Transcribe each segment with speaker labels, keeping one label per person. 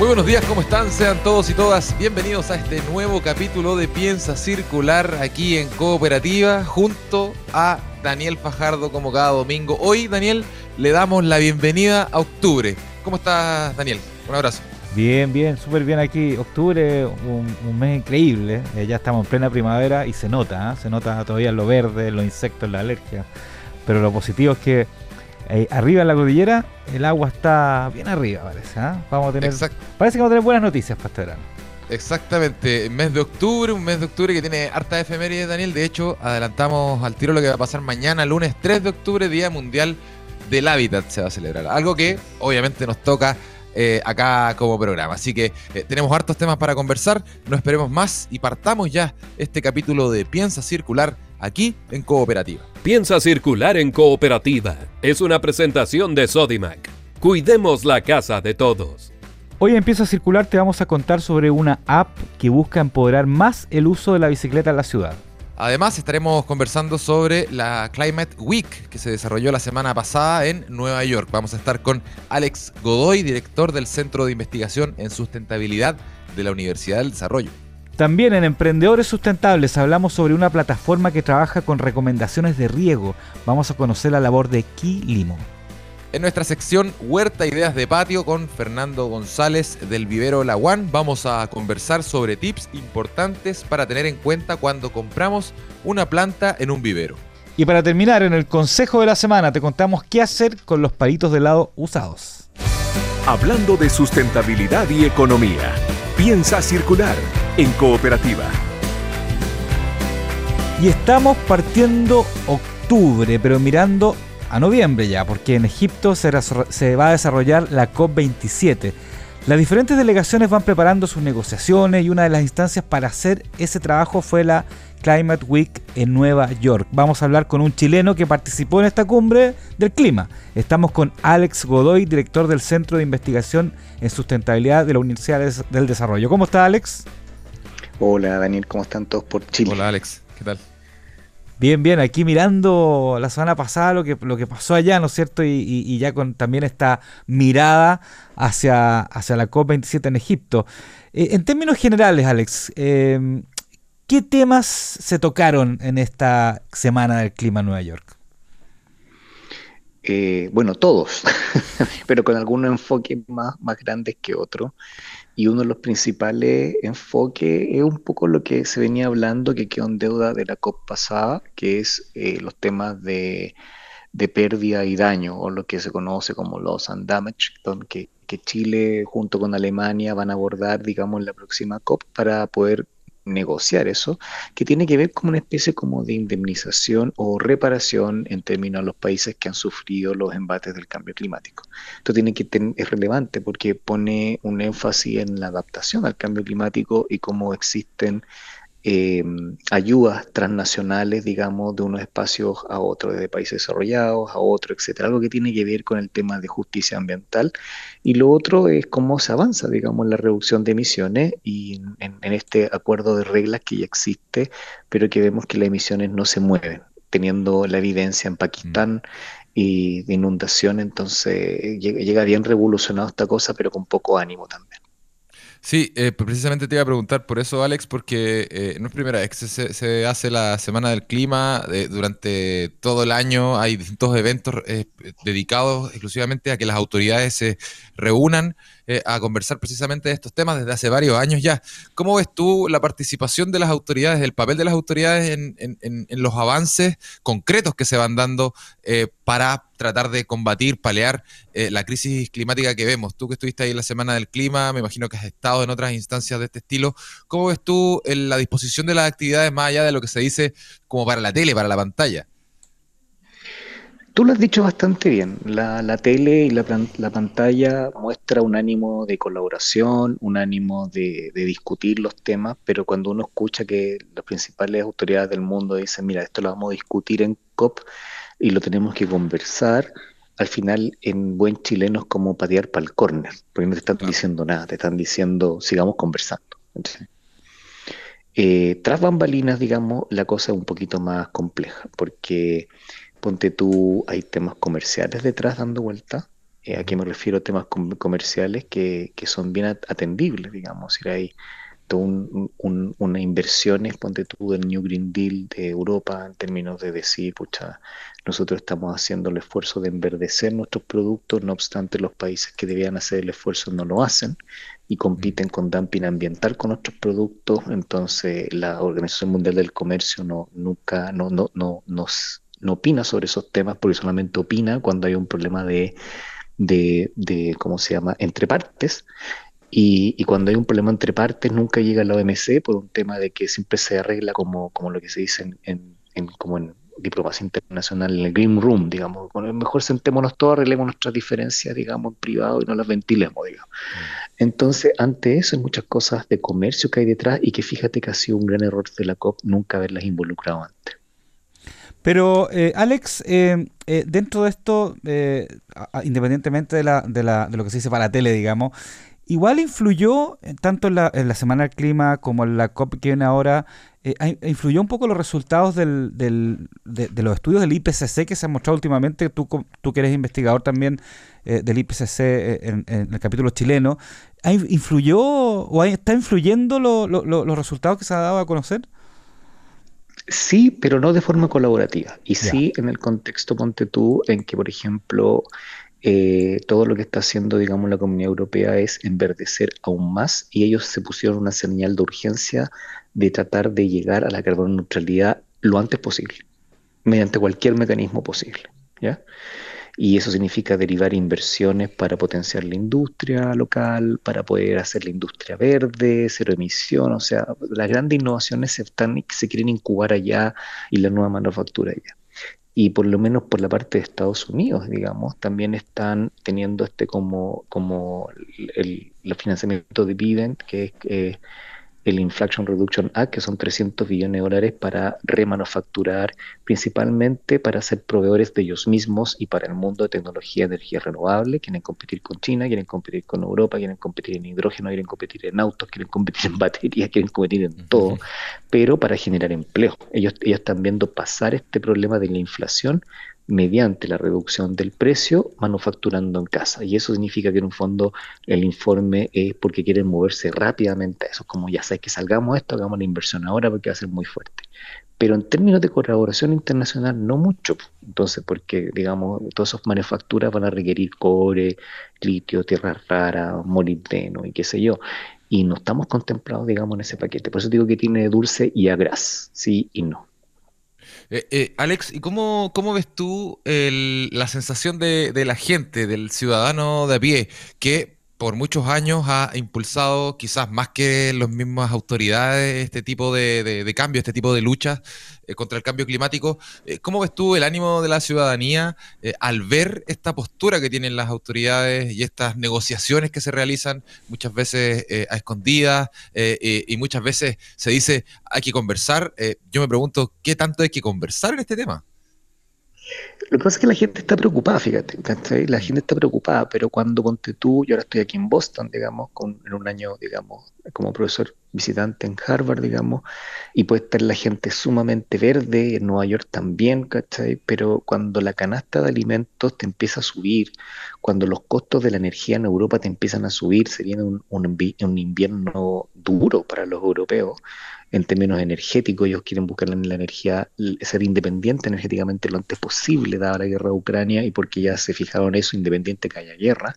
Speaker 1: Muy buenos días, ¿cómo están? Sean todos y todas bienvenidos a este nuevo capítulo de Piensa Circular aquí en Cooperativa junto a Daniel Fajardo como cada domingo. Hoy, Daniel, le damos la bienvenida a octubre. ¿Cómo estás, Daniel? Un abrazo.
Speaker 2: Bien, bien, súper bien aquí. Octubre, un, mes increíble. Eh, ya estamos en plena primavera y se nota, ¿eh? se nota todavía lo verde, los insectos, la alergia. Pero lo positivo es que eh, arriba en la cordillera el agua está bien arriba, parece. ¿eh? Vamos a tener, parece que vamos a tener buenas noticias para este verano.
Speaker 1: Exactamente, mes de octubre, un mes de octubre que tiene harta efemérides, Daniel. De hecho, adelantamos al tiro lo que va a pasar mañana, lunes 3 de octubre, Día Mundial del Hábitat, se va a celebrar. Algo que obviamente nos toca eh, acá como programa. Así que eh, tenemos hartos temas para conversar, no esperemos más y partamos ya este capítulo de Piensa Circular aquí en Cooperativa.
Speaker 3: Piensa Circular en Cooperativa es una presentación de Sodimac. Cuidemos la casa de todos.
Speaker 2: Hoy en Piensa Circular te vamos a contar sobre una app que busca empoderar más el uso de la bicicleta en la ciudad.
Speaker 1: Además, estaremos conversando sobre la Climate Week que se desarrolló la semana pasada en Nueva York. Vamos a estar con Alex Godoy, director del Centro de Investigación en Sustentabilidad de la Universidad del Desarrollo.
Speaker 2: También en Emprendedores Sustentables hablamos sobre una plataforma que trabaja con recomendaciones de riego. Vamos a conocer la labor de Ki Limo
Speaker 1: en nuestra sección Huerta Ideas de Patio con Fernando González del Vivero La One. Vamos a conversar sobre tips importantes para tener en cuenta cuando compramos una planta en un vivero.
Speaker 2: Y para terminar, en el consejo de la semana te contamos qué hacer con los palitos de helado usados.
Speaker 3: Hablando de sustentabilidad y economía, piensa circular en cooperativa.
Speaker 2: Y estamos partiendo octubre, pero mirando a noviembre ya, porque en Egipto se, va a desarrollar la COP27. Las diferentes delegaciones van preparando sus negociaciones y una de las instancias para hacer ese trabajo fue la Climate Week en Nueva York. Vamos a hablar con un chileno que participó en esta cumbre del clima. Estamos con Alex Godoy, director del Centro de Investigación en Sustentabilidad de la Universidad del Desarrollo. ¿Cómo está Alex?
Speaker 4: Hola Daniel, ¿cómo están todos por Chile?
Speaker 1: Hola Alex, ¿qué tal?
Speaker 2: Bien, bien, aquí mirando la semana pasada lo que, lo que pasó allá, ¿no es cierto? Y, ya con también esta mirada hacia, hacia la COP27 en Egipto. Eh, en términos generales, Alex, em, ¿qué temas se tocaron en esta semana del clima en Nueva York?
Speaker 4: Eh, bueno, todos, pero con algunos enfoques más, más grandes que otros. Y uno de los principales enfoques es un poco lo que se venía hablando, que quedó en deuda de la COP pasada, que es eh, los temas de, pérdida y daño, o lo que se conoce como loss and damage, que, que Chile junto con Alemania van a abordar, digamos, en la próxima COP para poder negociar eso, que tiene que ver con una especie como de indemnización o reparación en términos de los países que han sufrido los embates del cambio climático. Esto tiene que es relevante porque pone un énfasis en la adaptación al cambio climático y cómo existen eh, ayudas transnacionales, digamos, de unos espacios a otros, de países desarrollados a otros, etcétera. Algo que tiene que ver con el tema de justicia ambiental. Y lo otro es cómo se avanza, digamos, en la reducción de emisiones y en, este acuerdo de reglas que ya existe, pero que vemos que las emisiones no se mueven, teniendo la evidencia en Pakistán. Mm. y de inundación, entonces llega bien revolucionado esta cosa, pero con poco ánimo también.
Speaker 1: Sí, eh, pues precisamente te iba a preguntar por eso, Alex, porque eh, no es primera vez que se, se, hace la Semana del Clima. Eh, durante todo el año hay distintos eventos dedicados exclusivamente a que las autoridades se reúnan eh, a conversar precisamente de estos temas desde hace varios años ya. ¿Cómo ves tú la participación de las autoridades, el papel de las autoridades en, los avances concretos que se van dando eh, para tratar de combatir, palear eh, la crisis climática que vemos? Tú que estuviste ahí en la Semana del Clima, me imagino que has estado en otras instancias de este estilo. ¿Cómo ves tú la disposición de las actividades más allá de lo que se dice como para la tele, para la pantalla?
Speaker 4: Tú lo has dicho bastante bien. La, tele y la, pantalla muestra un ánimo de colaboración, un ánimo de, discutir los temas, pero cuando uno escucha que las principales autoridades del mundo dicen, mira, esto lo vamos a discutir en COP y lo tenemos que conversar, al final en buen chileno es como patear para el córner, porque no te están diciendo nada, te están diciendo sigamos conversando. Eh, tras bambalinas, digamos, la cosa es un poquito más compleja, porque ponte tú, hay temas comerciales detrás dando vuelta. Eh, ¿A qué me refiero? Temas comerciales que, que, son bien atendibles, digamos. Si hay un, un, una inversiones, ponte tú, del New Green Deal de Europa, en términos de decir, pucha, nosotros estamos haciendo el esfuerzo de enverdecer nuestros productos, no obstante los países que debían hacer el esfuerzo no lo hacen y compiten con dumping ambiental con nuestros productos, entonces la Organización Mundial del Comercio no, nunca, no, no, no, nos, no opina sobre esos temas porque solamente opina cuando hay un problema de, de, de ¿cómo se llama?, entre partes. Y, y, cuando hay un problema entre partes nunca llega a la OMC por un tema de que siempre se arregla como, como lo que se dice en, en, como en diplomacia internacional, en el Green Room, digamos. Con mejor sentémonos todos, arreglemos nuestras diferencias, digamos, en privado y no las ventilemos, digamos. Mm. Entonces, ante eso hay muchas cosas de comercio que hay detrás y que fíjate que ha sido un gran error de la COP nunca haberlas involucrado antes.
Speaker 2: Pero, eh, Alex, eh, eh, dentro de esto, independientemente de, la, de, la, de, lo que se dice para la tele, digamos, igual influyó tanto en la, Semana del Clima como en la COP que viene ahora, influyó un poco los resultados del, del, de, los estudios del IPCC que se han mostrado últimamente, tú, tú que eres investigador también del IPCC en, en, el capítulo chileno, ¿influyó o está influyendo los resultados que se ha dado a conocer?
Speaker 4: Sí, pero no de forma colaborativa. Y sí en el contexto, ponte tú, en que, por ejemplo, eh, todo lo que está haciendo, digamos, la Comunidad Europea es enverdecer aún más y ellos se pusieron una señal de urgencia de tratar de llegar a la carbono neutralidad lo antes posible, mediante cualquier mecanismo posible. ¿ya? Y eso significa derivar inversiones para potenciar la industria local, para poder hacer la industria verde, cero emisión, o sea, las grandes innovaciones se, están, se quieren incubar allá y la nueva manufactura allá. Y por lo menos por la parte de Estados Unidos, digamos, también están teniendo este como, como el, el financiamiento de Biden, que es... Eh, el Inflation Reduction Act, que son 300 billones de dólares para remanufacturar, principalmente para ser proveedores de ellos mismos y para el mundo de tecnología de energía renovable. Quieren competir con China, quieren competir con Europa, quieren competir en hidrógeno, quieren competir en autos, quieren competir en baterías, quieren competir en todo, pero para generar empleo. Ellos, ellos están viendo pasar este problema de la inflación mediante la reducción del precio manufacturando en casa. Y eso significa que en un fondo el informe es porque quieren moverse rápidamente a eso. Como ya sabes que salgamos esto, hagamos la inversión ahora porque va a ser muy fuerte. Pero en términos de colaboración internacional, no mucho. Entonces, porque, digamos, todas esas manufacturas van a requerir cobre, litio, tierra rara, molibdeno y qué sé yo. Y no estamos contemplados, digamos, en ese paquete. Por eso digo que tiene dulce y agraz, sí y no.
Speaker 1: Eh, eh, Alex, ¿y cómo, cómo ves tú la sensación de, de, la gente, del ciudadano de a pie, que por muchos años ha impulsado, quizás más que las mismas autoridades, este tipo de, cambio, este tipo de luchas eh, contra el cambio climático. Eh, ¿Cómo ves tú el ánimo de la ciudadanía eh, al ver esta postura que tienen las autoridades y estas negociaciones que se realizan muchas veces a escondidas y muchas veces se dice hay que conversar? yo me pregunto, ¿qué tanto hay que conversar en este tema?
Speaker 4: Lo que pasa es que la gente está preocupada, fíjate, La gente está preocupada, pero cuando ponte tú, yo ahora estoy aquí en Boston, digamos, con, en un año, digamos, como profesor visitante en Harvard, digamos, y puede estar la gente sumamente verde, en Nueva York también, ¿cachai? Pero cuando la canasta de alimentos te empieza a subir, cuando los costos de la energía en Europa te empiezan a subir, se viene un, un invierno duro para los europeos, en términos energéticos, ellos quieren buscar la, energía, ser independiente energéticamente lo antes posible, dada la guerra de Ucrania, y porque ya se fijaron eso, independiente que haya guerra.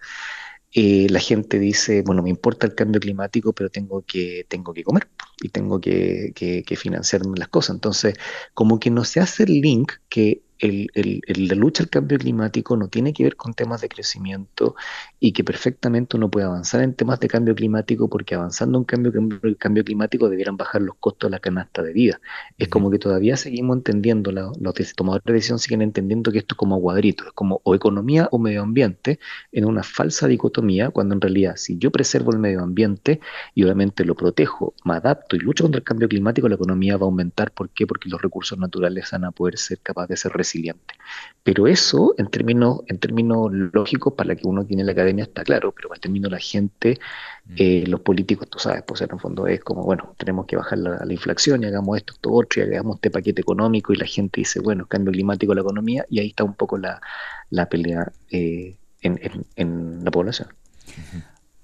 Speaker 4: Eh, la gente dice, bueno, me importa el cambio climático, pero tengo que, tengo que comer y tengo que, que, financiarme las cosas. Entonces, como que no se hace el link que el, la lucha al cambio climático no tiene que ver con temas de crecimiento y que perfectamente uno puede avanzar en temas de cambio climático porque avanzando en cambio, el cambio climático debieran bajar los costos de la canasta de vida. Es como que todavía seguimos entendiendo, los tomadores de decisión siguen entendiendo que esto es como cuadrito, es como o economía o medio ambiente en una falsa dicotomía cuando en realidad si yo preservo el medio ambiente y obviamente lo protejo, me adapto y lucho contra el cambio climático, la economía va a aumentar. ¿Por qué? Porque los recursos naturales van a poder ser capaces de ser resiliente. Pero eso, en términos, en términos lógicos, para que uno tiene en la academia está claro, pero para el término la gente, mm. eh, los políticos, tú sabes, pues en el fondo es como, bueno, tenemos que bajar la, inflación y hagamos esto, esto, otro, y hagamos este paquete económico, y la gente dice, bueno, cambio climático, la economía, y ahí está un poco la, pelea eh, en, la población.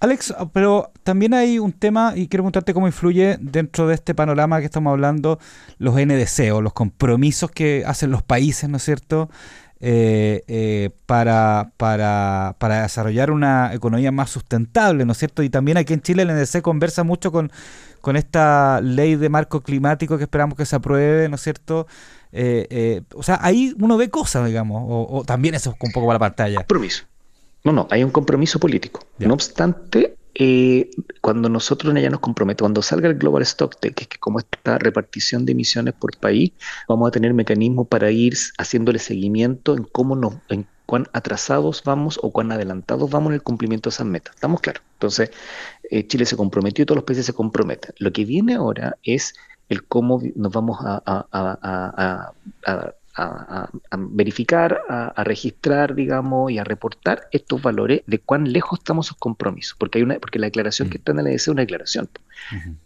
Speaker 2: Alex, pero también hay un tema, y quiero preguntarte cómo influye dentro de este panorama que estamos hablando los NDC o los compromisos que hacen los países, ¿no es cierto? Eh, eh, para, para, para, desarrollar una economía más sustentable, ¿no es cierto? Y también aquí en Chile el NDC conversa mucho con, con esta ley de marco climático que esperamos que se apruebe, ¿no es cierto? Eh, o sea, ahí uno ve cosas, digamos, o, también eso es un poco para la pantalla.
Speaker 4: Compromiso. No, no, hay un compromiso político. No obstante, eh, cuando nosotros ya nos comprometemos, cuando salga el Global Stock que es que como esta repartición de emisiones por país, vamos a tener mecanismos para ir haciéndole seguimiento en cómo nos, en cuán atrasados vamos o cuán adelantados vamos en el cumplimiento de esas metas. ¿Estamos claros? Entonces, eh, Chile se comprometió y todos los países se comprometen. Lo que viene ahora es el cómo nos vamos a a, verificar, a, registrar, digamos, y a reportar estos valores de cuán lejos estamos sus compromisos, porque hay una, porque la declaración que mm. está en la EDC es una declaración,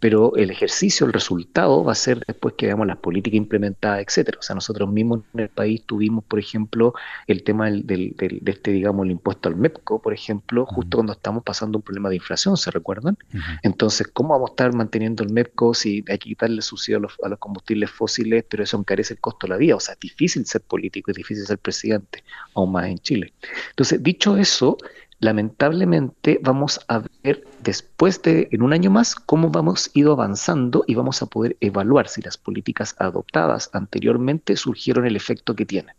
Speaker 4: pero el ejercicio, el resultado va a ser después que veamos las políticas implementadas, etcétera. O sea, nosotros mismos en el país tuvimos, por ejemplo, el tema del, de este, digamos, el impuesto al MEPCO, por ejemplo, justo cuando estamos pasando un problema de inflación, ¿se recuerdan? Entonces, ¿cómo vamos a estar manteniendo el MEPCO si hay que quitarle subsidio a los, a los combustibles fósiles, pero eso encarece el costo de la vida? O sea, es difícil ser político, es difícil ser presidente, aún más en Chile. Entonces, dicho eso, lamentablemente vamos a ver después de, en un año más, cómo vamos ido avanzando y vamos a poder evaluar si las políticas adoptadas anteriormente surgieron el efecto que tienen.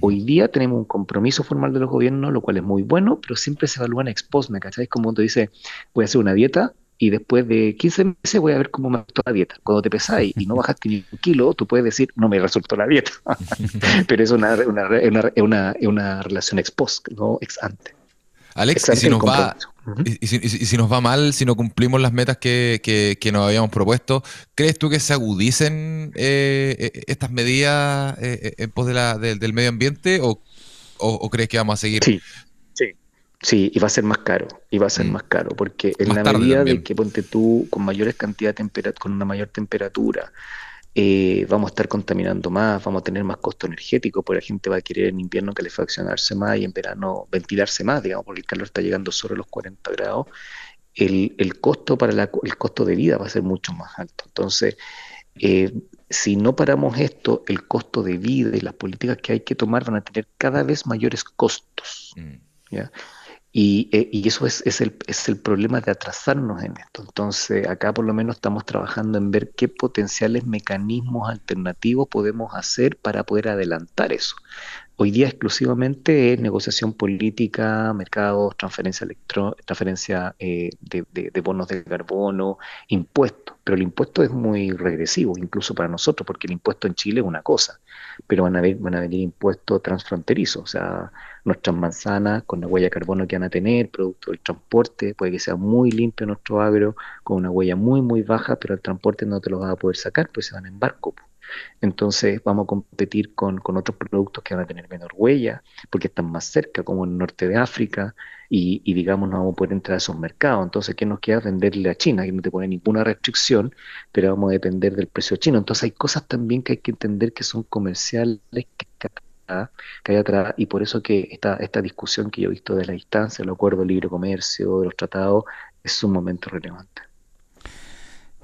Speaker 4: Hoy día tenemos un compromiso formal de los gobiernos, lo cual es muy bueno, pero siempre se evalúan ex post, ¿me cacháis? Como te dice, voy a hacer una dieta, y después de 15 meses voy a ver cómo me resultó la dieta. Cuando te pesáis y no bajaste ni un kilo, tú puedes decir, no me resultó la dieta. Pero es una, una, una, una, relación ex post, no ex ante.
Speaker 1: Alex, y si, nos va, y, si, nos va mal, si no cumplimos las metas que, que, nos habíamos propuesto, ¿crees tú que se agudicen eh, eh, estas medidas eh, en pos de la, del medio ambiente o, o, crees que vamos a seguir
Speaker 4: sí. Sí, y va a ser más caro, y va a ser mm. más caro, porque en la medida de que ponte tú con mayores cantidades de temperatura, con una mayor temperatura, eh, vamos a estar contaminando más, vamos a tener más costo energético, porque la gente va a querer en invierno calefaccionarse más y en verano ventilarse más, digamos, porque el calor está llegando sobre los 40 grados, el, el costo para la, el costo de vida va a ser mucho más alto. Entonces, eh, si no paramos esto, el costo de vida y las políticas que hay que tomar van a tener cada vez mayores costos. Mm. ¿Ya? Eh, y, eso es, es, el, es, el, problema de atrasarnos en esto. Entonces, acá por lo menos estamos trabajando en ver qué potenciales mecanismos alternativos podemos hacer para poder adelantar eso. Hoy día exclusivamente es negociación política, mercados, transferencia, electro, transferencia eh, de, bonos de carbono, impuestos. Pero el impuesto es muy regresivo, incluso para nosotros, porque el impuesto en Chile es una cosa, pero van a, ver, van a venir impuestos transfronterizos, o sea, nuestras manzanas con la huella de carbono que van a tener, producto del transporte, puede que sea muy limpio nuestro agro, con una huella muy, muy baja, pero el transporte no te lo vas a poder sacar, pues se van en barco. Entonces vamos a competir con, otros productos que van a tener menor huella, porque están más cerca, como en el norte de África, y, digamos no vamos a poder entrar a esos mercados. Entonces, ¿qué nos queda? Venderle a China, que no te pone ninguna restricción, pero vamos a depender del precio chino. Entonces hay cosas también que hay que entender que son comerciales, que hay atrás, y por eso que esta, esta discusión que yo he visto de la distancia, el acuerdo de libre comercio, de los tratados, es un momento relevante.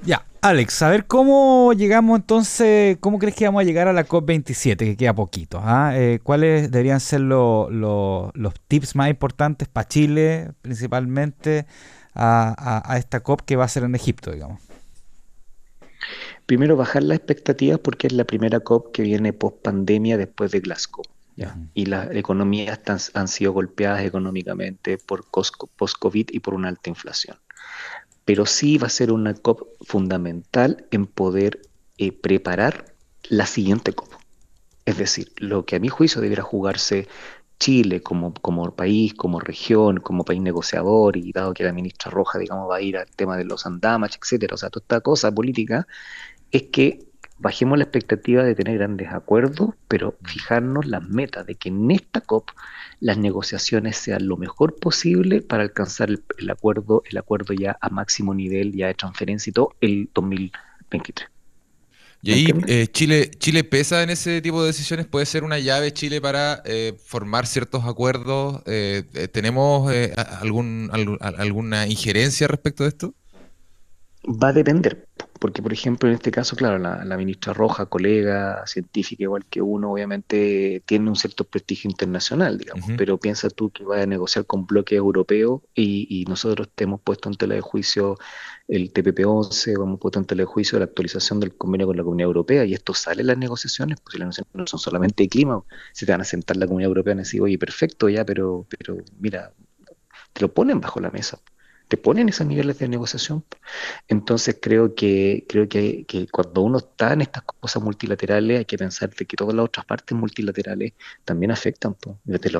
Speaker 2: Ya, Alex, a ver cómo llegamos entonces, cómo crees que vamos a llegar a la COP27, que queda poquito. ¿ah? Eh, ¿Cuáles deberían ser los tips más importantes para Chile, principalmente, a, esta COP que va a ser en Egipto, digamos?
Speaker 4: Primero, bajar las expectativas porque es la primera COP que viene post pandemia después de Glasgow. Y las economías han sido golpeadas económicamente por post-COVID y por una alta inflación pero sí va a ser una COP fundamental en poder eh, preparar la siguiente COP. Es decir, lo que a mi juicio debiera jugarse Chile como, como país, como región, como país negociador, y dado que la ministra Roja, digamos, va a ir al tema de los andamach, etcétera, o sea, toda esta cosa política, es que bajemos la expectativa de tener grandes acuerdos, pero fijarnos las metas de que en esta COP las negociaciones sean lo mejor posible para alcanzar el, acuerdo, el acuerdo ya a máximo nivel, ya de transferencia y todo, el 2023.
Speaker 1: Y ahí eh, Chile, Chile pesa en ese tipo de decisiones, puede ser una llave Chile para eh, formar ciertos acuerdos. Eh, ¿Tenemos algún, alguna injerencia respecto de esto?
Speaker 4: Va a depender, porque por ejemplo en este caso, claro, la, ministra Roja, colega, científica igual que uno, obviamente tiene un cierto prestigio internacional, digamos, pero piensa tú que va a negociar con bloques europeos y, y nosotros te hemos puesto en tela de juicio el TPP-11, hemos puesto en tela de juicio la actualización del convenio con la Comunidad Europea y esto sale en las negociaciones, pues las negociaciones no son solamente de clima, se te van a sentar la Comunidad Europea y decir, oye, perfecto ya, pero, pero mira, te lo ponen bajo la mesa te ponen esos niveles de negociación. Entonces creo que creo que, cuando uno está en estas cosas multilaterales hay que pensar de que todas las otras partes multilaterales también afectan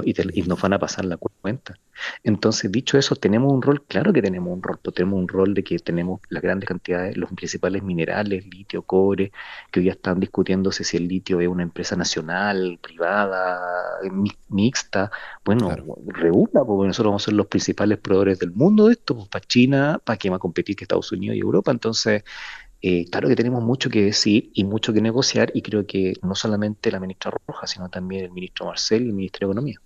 Speaker 4: y, nos van a pasar la cuenta. Entonces, dicho eso, tenemos un rol, claro que tenemos un rol, tenemos un rol de que tenemos las grandes cantidades, los principales minerales, litio, cobre, que hoy ya están discutiéndose si el litio es una empresa nacional, privada, mixta. Bueno, reúna, porque nosotros vamos a ser los principales proveedores del mundo de esto, para China, para que va a competir que Estados Unidos y Europa. Entonces, eh, claro que tenemos mucho que decir y mucho que negociar y creo que no solamente la ministra Roja, sino también el ministro Marcel y el ministro de Economía.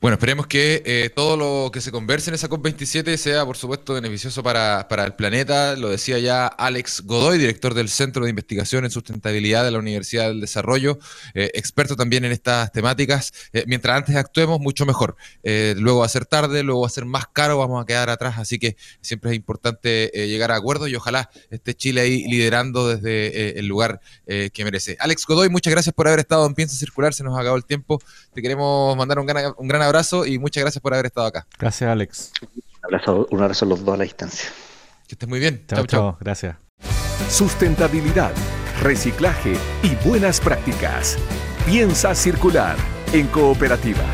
Speaker 1: Bueno, esperemos que eh, todo lo que se converse en esa COP27 sea, por supuesto, beneficioso para, el planeta. Lo decía ya Alex Godoy, director del Centro de Investigación en Sustentabilidad de la Universidad del Desarrollo, eh, experto también en estas temáticas. Eh, mientras antes actuemos, mucho mejor. luego va a ser tarde, luego va a ser más caro, vamos a quedar atrás. Así que siempre es importante llegar a acuerdos y ojalá esté Chile ahí liderando desde el lugar que merece. Alex Godoy, muchas gracias por haber estado en Piensa Circular. Se nos ha acabado el tiempo. Te queremos mandar un gran, un gran abrazo y muchas gracias por haber estado acá.
Speaker 2: Gracias, Alex.
Speaker 4: Un abrazo, a los dos a la distancia.
Speaker 1: Que estés muy bien.
Speaker 2: Chao, chao. Gracias.
Speaker 3: Sustentabilidad, reciclaje y buenas prácticas. Piensa circular en cooperativa.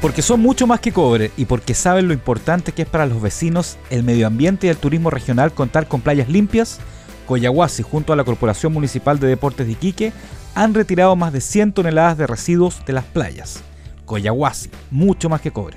Speaker 2: Porque son mucho más que cobre y porque saben lo importante que es para los vecinos, el medio ambiente y el turismo regional contar con playas limpias, Coyahuasi junto a la Corporación Municipal de Deportes de Iquique han retirado más de 100 toneladas de residuos de las playas. Coyahuasi, mucho más que cobre.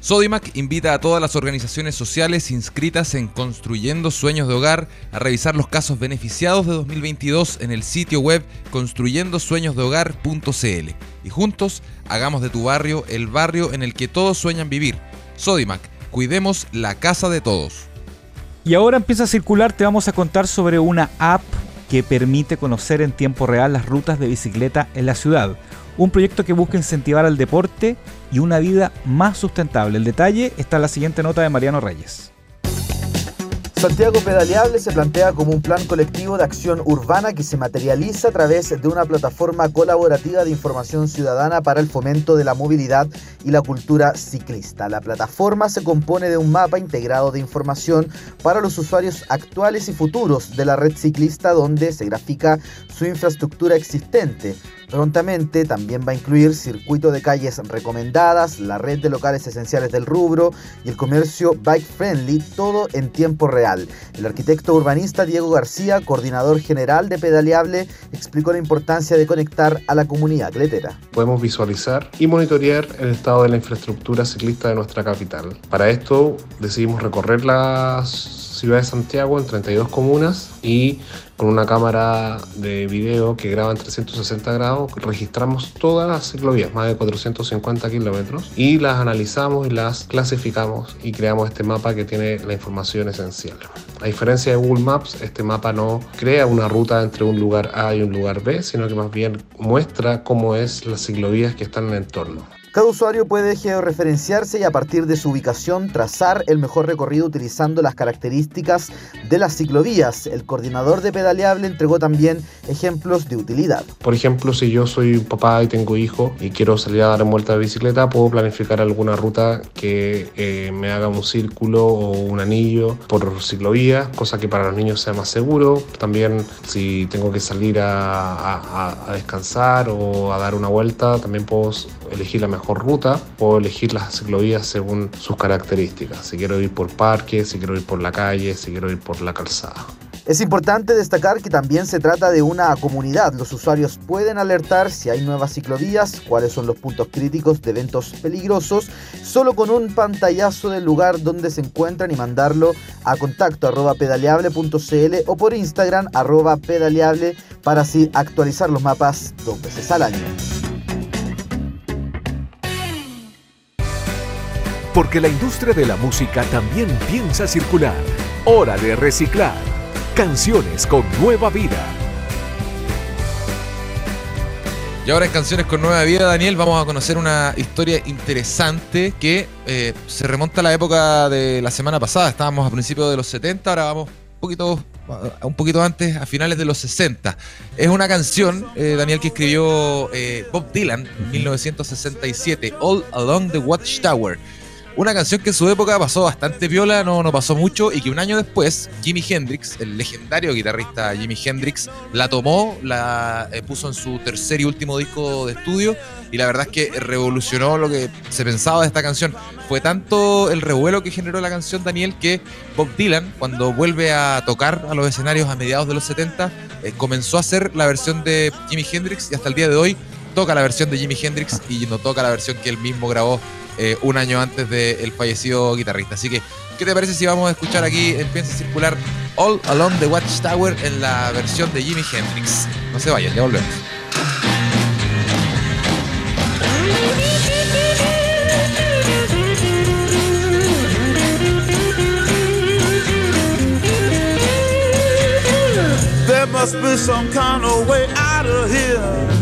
Speaker 1: Sodimac invita a todas las organizaciones sociales inscritas en Construyendo Sueños de Hogar a revisar los casos beneficiados de 2022 en el sitio web construyendosueñosdehogar.cl y juntos hagamos de tu barrio el barrio en el que todos sueñan vivir. Sodimac, cuidemos la casa de todos.
Speaker 2: Y ahora empieza a circular, te vamos a contar sobre una app que permite conocer en tiempo real las rutas de bicicleta en la ciudad un proyecto que busca incentivar al deporte y una vida más sustentable. El detalle está en la siguiente nota de Mariano Reyes.
Speaker 5: Santiago Pedaleable se plantea como un plan colectivo de acción urbana que se materializa a través de una plataforma colaborativa de información ciudadana para el fomento de la movilidad y la cultura ciclista. La plataforma se compone de un mapa integrado de información para los usuarios actuales y futuros de la red ciclista donde se grafica su infraestructura existente, Prontamente también va a incluir circuito de calles recomendadas, la red de locales esenciales del rubro y el comercio bike friendly, todo en tiempo real. El arquitecto urbanista Diego García, coordinador general de Pedaleable, explicó la importancia de conectar a la comunidad cletera.
Speaker 6: Podemos visualizar y monitorear el estado de la infraestructura ciclista de nuestra capital. Para esto decidimos recorrer las ciudad de Santiago en 32 comunas y con una cámara de video que graba en 360 grados, registramos todas las ciclovías, más de 450 kilómetros, y las analizamos y las clasificamos y creamos este mapa que tiene la información esencial. A diferencia de Google Maps, este mapa no crea una ruta entre un lugar A y un lugar B, sino que más bien muestra cómo es las ciclovías que están en el entorno.
Speaker 5: Cada usuario puede georreferenciarse y a partir de su ubicación trazar el mejor recorrido utilizando las características de las ciclovías. El coordinador de pedaleable entregó también ejemplos de utilidad.
Speaker 6: Por ejemplo, si yo soy papá y tengo hijo y quiero salir a dar vuelta de bicicleta, puedo planificar alguna ruta que eh, me haga un círculo o un anillo por ciclovía, cosa que para los niños sea más seguro. También si tengo que salir a, a descansar o a dar una vuelta, también puedo elegir la mejor ruta o elegir las ciclovías según sus características. Si quiero ir por parque, si quiero ir por la calle, si quiero ir por la calzada.
Speaker 5: Es importante destacar que también se trata de una comunidad. Los usuarios pueden alertar si hay nuevas ciclovías, cuáles son los puntos críticos de eventos peligrosos, solo con un pantallazo del lugar donde se encuentran y mandarlo a contacto arroba pedaleable.cl o por Instagram arroba pedaleable para así actualizar los mapas dos veces al año.
Speaker 3: Porque la industria de la música también piensa circular. Hora de reciclar. Canciones con nueva vida.
Speaker 1: Y ahora en Canciones con Nueva Vida, Daniel, vamos a conocer una historia interesante que eh, se remonta a la época de la semana pasada. Estábamos a principios de los 70, ahora vamos un poquito, antes, a finales de los 60. Es una canción, eh, Daniel, que escribió eh, Bob Dylan en 1967, All Along the Watchtower. Una canción que en su época pasó bastante viola, no, no pasó mucho, y que un año después, Jimi Hendrix, el legendario guitarrista Jimi Hendrix, la tomó, la eh, puso en su tercer y último disco de estudio, y la verdad es que revolucionó lo que se pensaba de esta canción. Fue tanto el revuelo que generó la canción, Daniel, que Bob Dylan, cuando vuelve a tocar a los escenarios a mediados de los 70, eh, comenzó a hacer la versión de Jimi Hendrix, y hasta el día de hoy toca la versión de Jimi Hendrix y no toca la versión que él mismo grabó eh, un año antes del fallecido guitarrista. Así que, ¿qué te parece si vamos a escuchar aquí en Piensa Circular All Along the Watchtower en la versión de Jimi Hendrix? No se vayan, ya volvemos.
Speaker 7: There.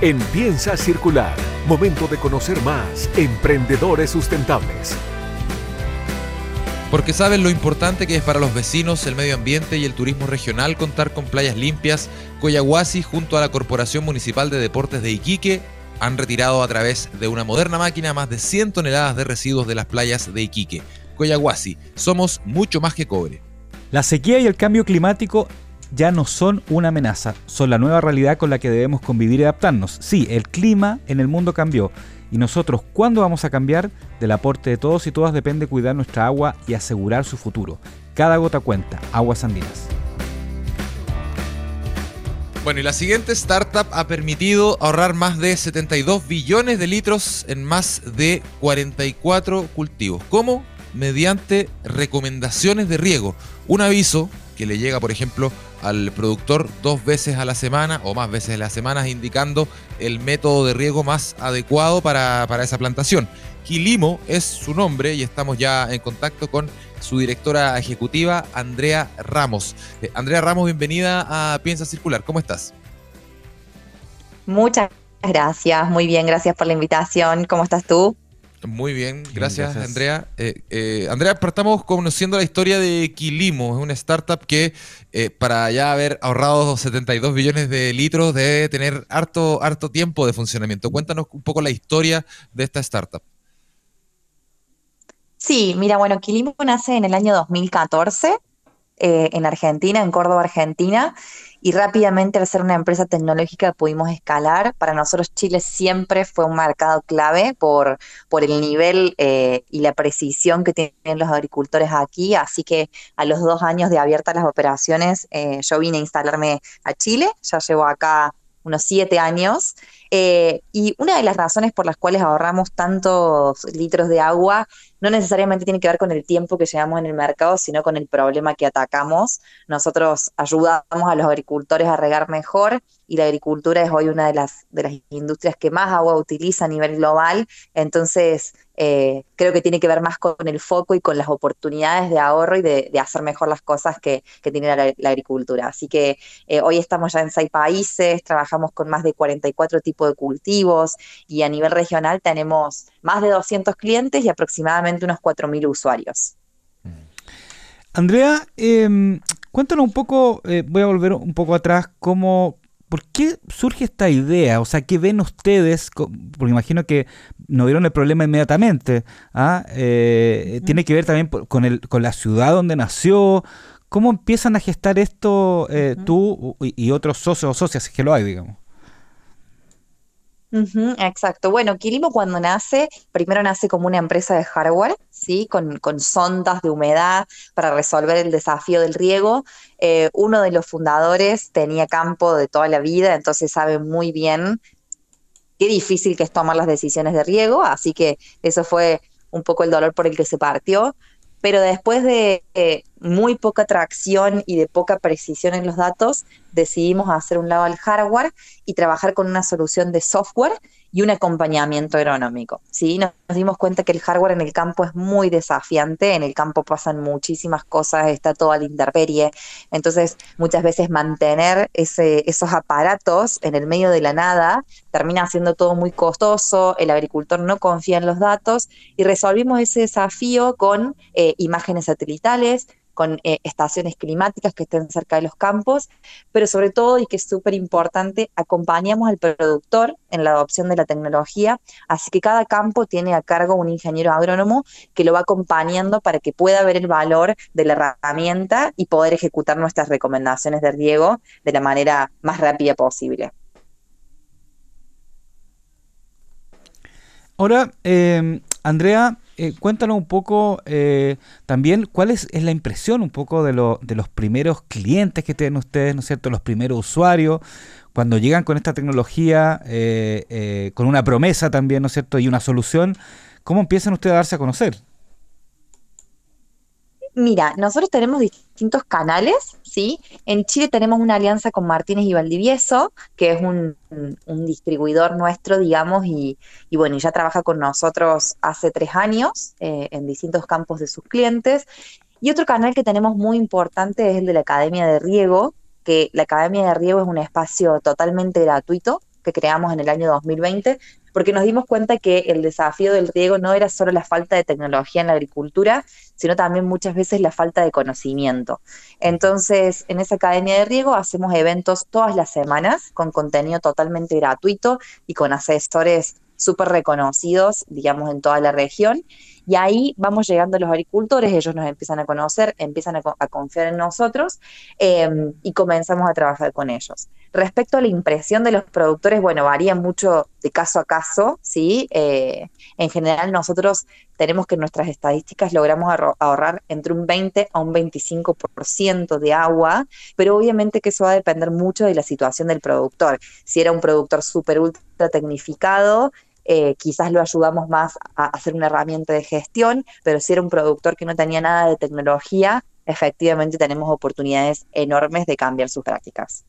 Speaker 3: En Piensa Circular. Momento de conocer más emprendedores sustentables.
Speaker 1: Porque saben lo importante que es para los vecinos, el medio ambiente y el turismo regional contar con playas limpias, Coyahuasi junto a la Corporación Municipal de Deportes de Iquique han retirado a través de una moderna máquina más de 100 toneladas de residuos de las playas de Iquique. Coyahuasi, somos mucho más que cobre.
Speaker 2: La sequía y el cambio climático ya no son una amenaza, son la nueva realidad con la que debemos convivir y adaptarnos. Sí, el clima en el mundo cambió y nosotros, ¿cuándo vamos a cambiar? Del aporte de todos y todas depende cuidar nuestra agua y asegurar su futuro. Cada gota cuenta. Aguas Andinas.
Speaker 1: Bueno, y la siguiente startup ha permitido ahorrar más de 72 billones de litros en más de 44 cultivos. ¿Cómo? Mediante recomendaciones de riego. Un aviso que le llega, por ejemplo, al productor dos veces a la semana o más veces a la semana, indicando el método de riego más adecuado para, para esa plantación. Quilimo es su nombre y estamos ya en contacto con su directora ejecutiva, Andrea Ramos. Eh, Andrea Ramos, bienvenida a Piensa Circular. ¿Cómo estás?
Speaker 8: Muchas gracias, muy bien, gracias por la invitación. ¿Cómo estás tú?
Speaker 1: Muy bien, gracias,
Speaker 2: gracias.
Speaker 1: Andrea. Eh, eh, Andrea, partamos conociendo la historia de Quilimo, es una startup que eh, para ya haber ahorrado 72 billones de litros debe tener harto, harto tiempo de funcionamiento. Cuéntanos un poco la historia de esta startup.
Speaker 8: Sí, mira, bueno, Quilimo nace en el año 2014 eh, en Argentina, en Córdoba, Argentina, y rápidamente al ser una empresa tecnológica pudimos escalar. Para nosotros Chile siempre fue un mercado clave por, por el nivel eh, y la precisión que tienen los agricultores aquí, así que a los dos años de abiertas las operaciones eh, yo vine a instalarme a Chile, ya llevo acá unos siete años. Eh, y una de las razones por las cuales ahorramos tantos litros de agua no necesariamente tiene que ver con el tiempo que llevamos en el mercado, sino con el problema que atacamos. Nosotros ayudamos a los agricultores a regar mejor y la agricultura es hoy una de las, de las industrias que más agua utiliza a nivel global. Entonces, eh, creo que tiene que ver más con el foco y con las oportunidades de ahorro y de, hacer mejor las cosas que, tiene la, agricultura. Así que eh, hoy estamos ya en seis países, trabajamos con más de 44 tipos de cultivos y a nivel regional tenemos más de 200 clientes y aproximadamente unos 4.000 usuarios.
Speaker 2: Andrea, eh, cuéntanos un poco, eh, voy a volver un poco atrás, cómo, ¿por qué surge esta idea? O sea, ¿qué ven ustedes? Porque imagino que no vieron el problema inmediatamente. ¿ah? Eh, Tiene que ver también con, el, con la ciudad donde nació. ¿Cómo empiezan a gestar esto eh, tú y, otros socios o socias, que lo hay, digamos?
Speaker 8: Exacto. Bueno, Quilimo cuando nace, primero nace como una empresa de hardware, con sondas de humedad para resolver el desafío del riego. Eh, uno de los fundadores tenía campo de toda la vida, entonces sabe muy bien qué difícil que es tomar las decisiones de riego, así que eso fue un poco el dolor por el que se partió. Pero después de eh, muy poca tracción y de poca precisión en los datos, decidimos hacer un lado al hardware y trabajar con una solución de software y un acompañamiento agronómico. ¿sí? Nos, nos dimos cuenta que el hardware en el campo es muy desafiante, en el campo pasan muchísimas cosas, está toda la intemperie, entonces muchas veces mantener esos aparatos en el medio de la nada termina siendo todo muy costoso, el agricultor no confía en los datos y resolvimos ese desafío con eh, imágenes satelitales, con eh, estaciones climáticas que estén cerca de los campos, pero sobre todo, y que es súper importante, acompañamos al productor en la adopción de la tecnología, así que cada campo tiene a cargo un ingeniero agrónomo que lo va acompañando para que pueda ver el valor de la herramienta y poder ejecutar nuestras recomendaciones de riego de la manera más rápida posible.
Speaker 2: Ahora, eh, Andrea, eh, cuéntanos un poco eh, también cuál es, es la impresión un poco de, lo- de los primeros clientes que tienen ustedes, ¿no es cierto? Los primeros usuarios, cuando llegan con esta tecnología, eh, eh, con una promesa también, ¿no es cierto? Y una solución, ¿cómo empiezan ustedes a darse a conocer?
Speaker 8: Mira, nosotros tenemos distintos canales, ¿sí? En Chile tenemos una alianza con Martínez y Valdivieso, que es un, distribuidor nuestro, digamos, y, y bueno, ya trabaja con nosotros hace tres años eh, en distintos campos de sus clientes. Y otro canal que tenemos muy importante es el de la Academia de Riego, que la Academia de Riego es un espacio totalmente gratuito que creamos en el año 2020, porque nos dimos cuenta que el desafío del riego no era solo la falta de tecnología en la agricultura, sino también muchas veces la falta de conocimiento. Entonces, en esa academia de riego hacemos eventos todas las semanas con contenido totalmente gratuito y con asesores súper reconocidos, digamos, en toda la región. Y ahí vamos llegando los agricultores, ellos nos empiezan a conocer, empiezan a, co- a confiar en nosotros eh, y comenzamos a trabajar con ellos. Respecto a la impresión de los productores, bueno, varía mucho de caso a caso, ¿sí? Eh, en general nosotros tenemos que nuestras estadísticas logramos ahorrar entre un 20 a un 25% de agua, pero obviamente que eso va a depender mucho de la situación del productor. Si era un productor súper ultra tecnificado, eh, quizás lo ayudamos más a hacer una herramienta de gestión, pero si era un productor que no tenía nada de tecnología, efectivamente tenemos oportunidades enormes de cambiar sus prácticas.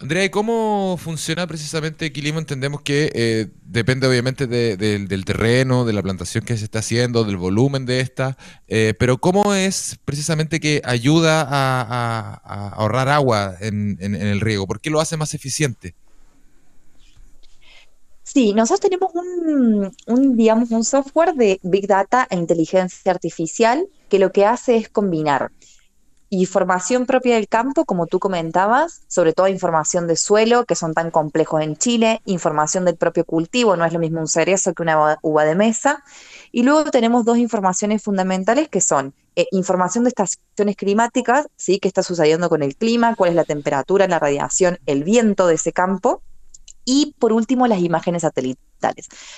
Speaker 1: Andrea, ¿y cómo funciona precisamente Quilimo? Entendemos que eh, depende obviamente de- del- terreno, de la plantación que se está haciendo, del volumen de esta, eh, pero ¿cómo es precisamente que ayuda a, a- a ahorrar agua en, en- en el riego? ¿Por qué lo hace más eficiente?
Speaker 8: Sí, nosotros tenemos un, un, digamos, un software de Big Data e inteligencia artificial que lo que hace es combinar información propia del campo, como tú comentabas, sobre todo información de suelo, que son tan complejos en Chile, información del propio cultivo, no es lo mismo un cerezo que una uva- de mesa. Y luego tenemos dos informaciones fundamentales que son eh, información de estaciones climáticas, ¿sí? ¿Qué está sucediendo con el clima? ¿Cuál es la temperatura, la radiación, el viento de ese campo? Y por último, las imágenes satelitales.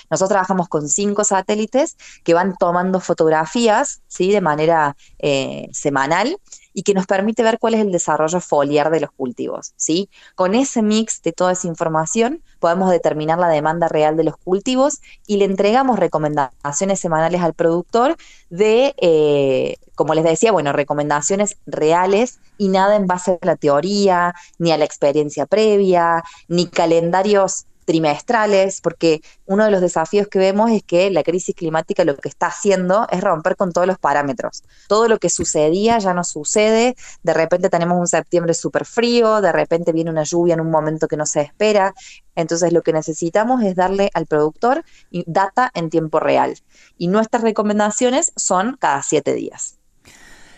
Speaker 8: Nosotros trabajamos con cinco satélites que van tomando fotografías ¿sí? de manera eh, semanal y que nos permite ver cuál es el desarrollo foliar de los cultivos. ¿sí? Con ese mix de toda esa información podemos determinar la demanda real de los cultivos y le entregamos recomendaciones semanales al productor de, eh, como les decía, bueno, recomendaciones reales y nada en base a la teoría, ni a la experiencia previa, ni calendarios trimestrales, porque uno de los desafíos que vemos es que la crisis climática lo que está haciendo es romper con todos los parámetros. Todo lo que sucedía ya no sucede, de repente tenemos un septiembre súper frío, de repente viene una lluvia en un momento que no se espera, entonces lo que necesitamos es darle al productor data en tiempo real. Y nuestras recomendaciones son cada siete días.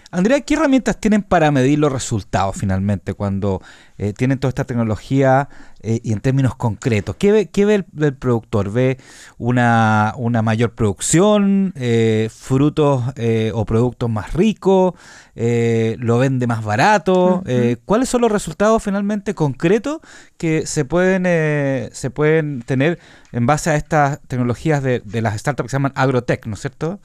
Speaker 2: Andrea, ¿qué herramientas tienen para medir los resultados finalmente cuando eh, tienen toda esta tecnología eh, y en términos concretos? ¿Qué ve, qué ve el, el productor? ¿Ve una, una mayor producción, eh, frutos eh, o productos más ricos? eh, ¿Lo vende más barato? ¿Cuáles son los resultados finalmente concretos que se pueden, eh, se pueden tener en base a estas tecnologías de, de las startups que se llaman agrotech, ¿no es cierto?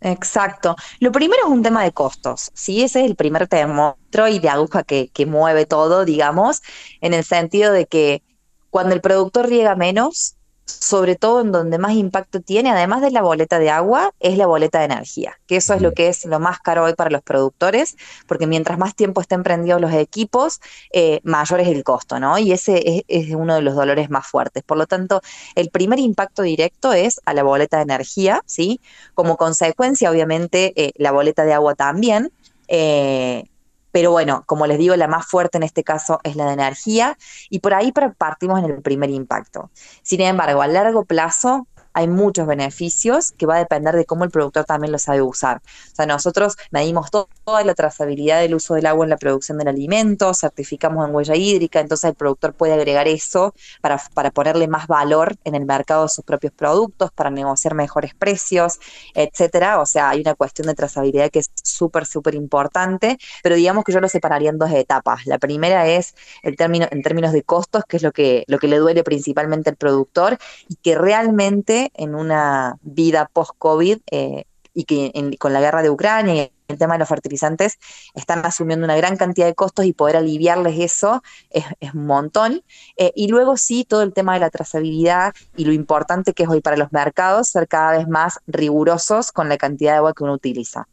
Speaker 8: Exacto. Lo primero es un tema de costos, ¿sí? Ese es el primer termómetro y de aguja que, que mueve todo, digamos, en el sentido de que cuando el productor riega menos, sobre todo en donde más impacto tiene, además de la boleta de agua, es la boleta de energía, que eso es lo que es lo más caro hoy para los productores, porque mientras más tiempo estén prendidos los equipos, eh, mayor es el costo, ¿no? Y ese es, es uno de los dolores más fuertes. Por lo tanto, el primer impacto directo es a la boleta de energía, ¿sí? Como consecuencia, obviamente, eh, la boleta de agua también. eh, pero bueno, como les digo, la más fuerte en este caso es la de energía y por ahí par- partimos en el primer impacto. Sin embargo, a largo plazo hay muchos beneficios que va a depender de cómo el productor también lo sabe usar. O sea, nosotros medimos to- toda la trazabilidad del uso del agua en la producción del alimento, certificamos en huella hídrica, entonces el productor puede agregar eso para, para ponerle más valor en el mercado de sus propios productos, para negociar mejores precios, etcétera. O sea, hay una cuestión de trazabilidad que es súper, súper importante, pero digamos que yo lo separaría en dos etapas. La primera es el término, en términos de costos, que es lo que, lo que le duele principalmente al productor y que realmente en una vida post-COVID eh, y que en- con la guerra de Ucrania y el tema de los fertilizantes están asumiendo una gran cantidad de costos y poder aliviarles eso es, un montón. Eh, y luego sí, todo el tema de la trazabilidad y lo importante que es hoy para los mercados ser cada vez más rigurosos con la cantidad de agua que uno utiliza.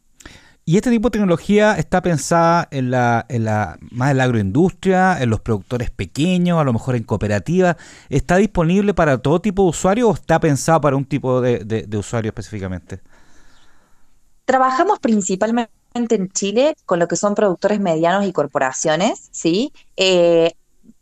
Speaker 2: ¿Y este tipo de tecnología está pensada en la, en la, más en la agroindustria, en los productores pequeños, a lo mejor en cooperativas? ¿Está disponible para todo tipo de usuario o está pensado para un tipo de, de- de usuario específicamente?
Speaker 8: Trabajamos principalmente en Chile con lo que son productores medianos y corporaciones, ¿sí? Eh,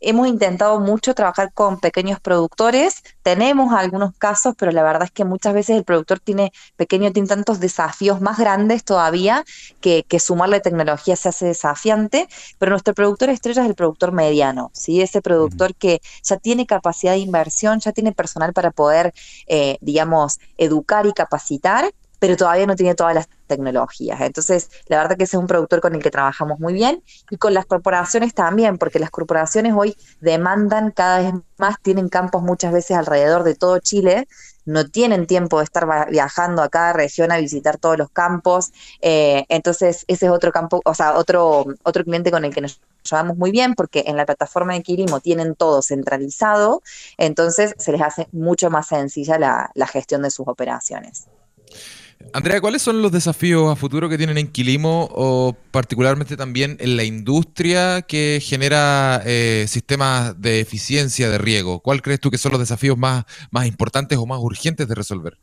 Speaker 8: hemos intentado mucho trabajar con pequeños productores, tenemos algunos casos, pero la verdad es que muchas veces el productor tiene pequeño, tiene tantos desafíos más grandes todavía que, que sumarle tecnología se hace desafiante, pero nuestro productor estrella es el productor mediano, ¿sí? ese productor que ya tiene capacidad de inversión, ya tiene personal para poder, eh, digamos, educar y capacitar pero todavía no tiene todas las tecnologías. Entonces, la verdad que ese es un productor con el que trabajamos muy bien y con las corporaciones también, porque las corporaciones hoy demandan cada vez más, tienen campos muchas veces alrededor de todo Chile, no tienen tiempo de estar viajando a cada región a visitar todos los campos, eh, entonces ese es otro campo, o sea, otro, otro cliente con el que nos llevamos muy bien porque en la plataforma de Quirimo tienen todo centralizado, entonces se les hace mucho más sencilla la, la gestión de sus operaciones.
Speaker 1: Andrea, ¿cuáles son los desafíos a futuro que tienen en Quilimo o particularmente también en la industria que genera eh, sistemas de eficiencia de riego? ¿Cuál crees tú que son los desafíos más, más importantes o más urgentes de resolver?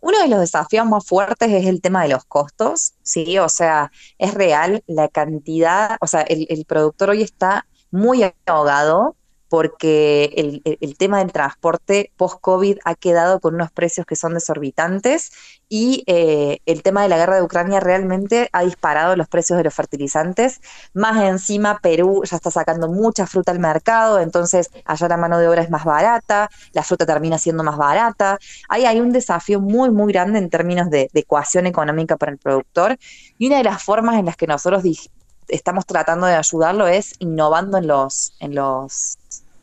Speaker 8: Uno de los desafíos más fuertes es el tema de los costos, ¿sí? O sea, es real la cantidad, o sea, el, el productor hoy está muy ahogado porque el, tema del transporte post-COVID ha quedado con unos precios que son desorbitantes y eh, el tema de la guerra de Ucrania realmente ha disparado los precios de los fertilizantes. Más encima, Perú ya está sacando mucha fruta al mercado, entonces allá la mano de obra es más barata, la fruta termina siendo más barata. Ahí hay un desafío muy, muy grande en términos de, de ecuación económica para el productor y una de las formas en las que nosotros estamos tratando de ayudarlo es innovando en los, en los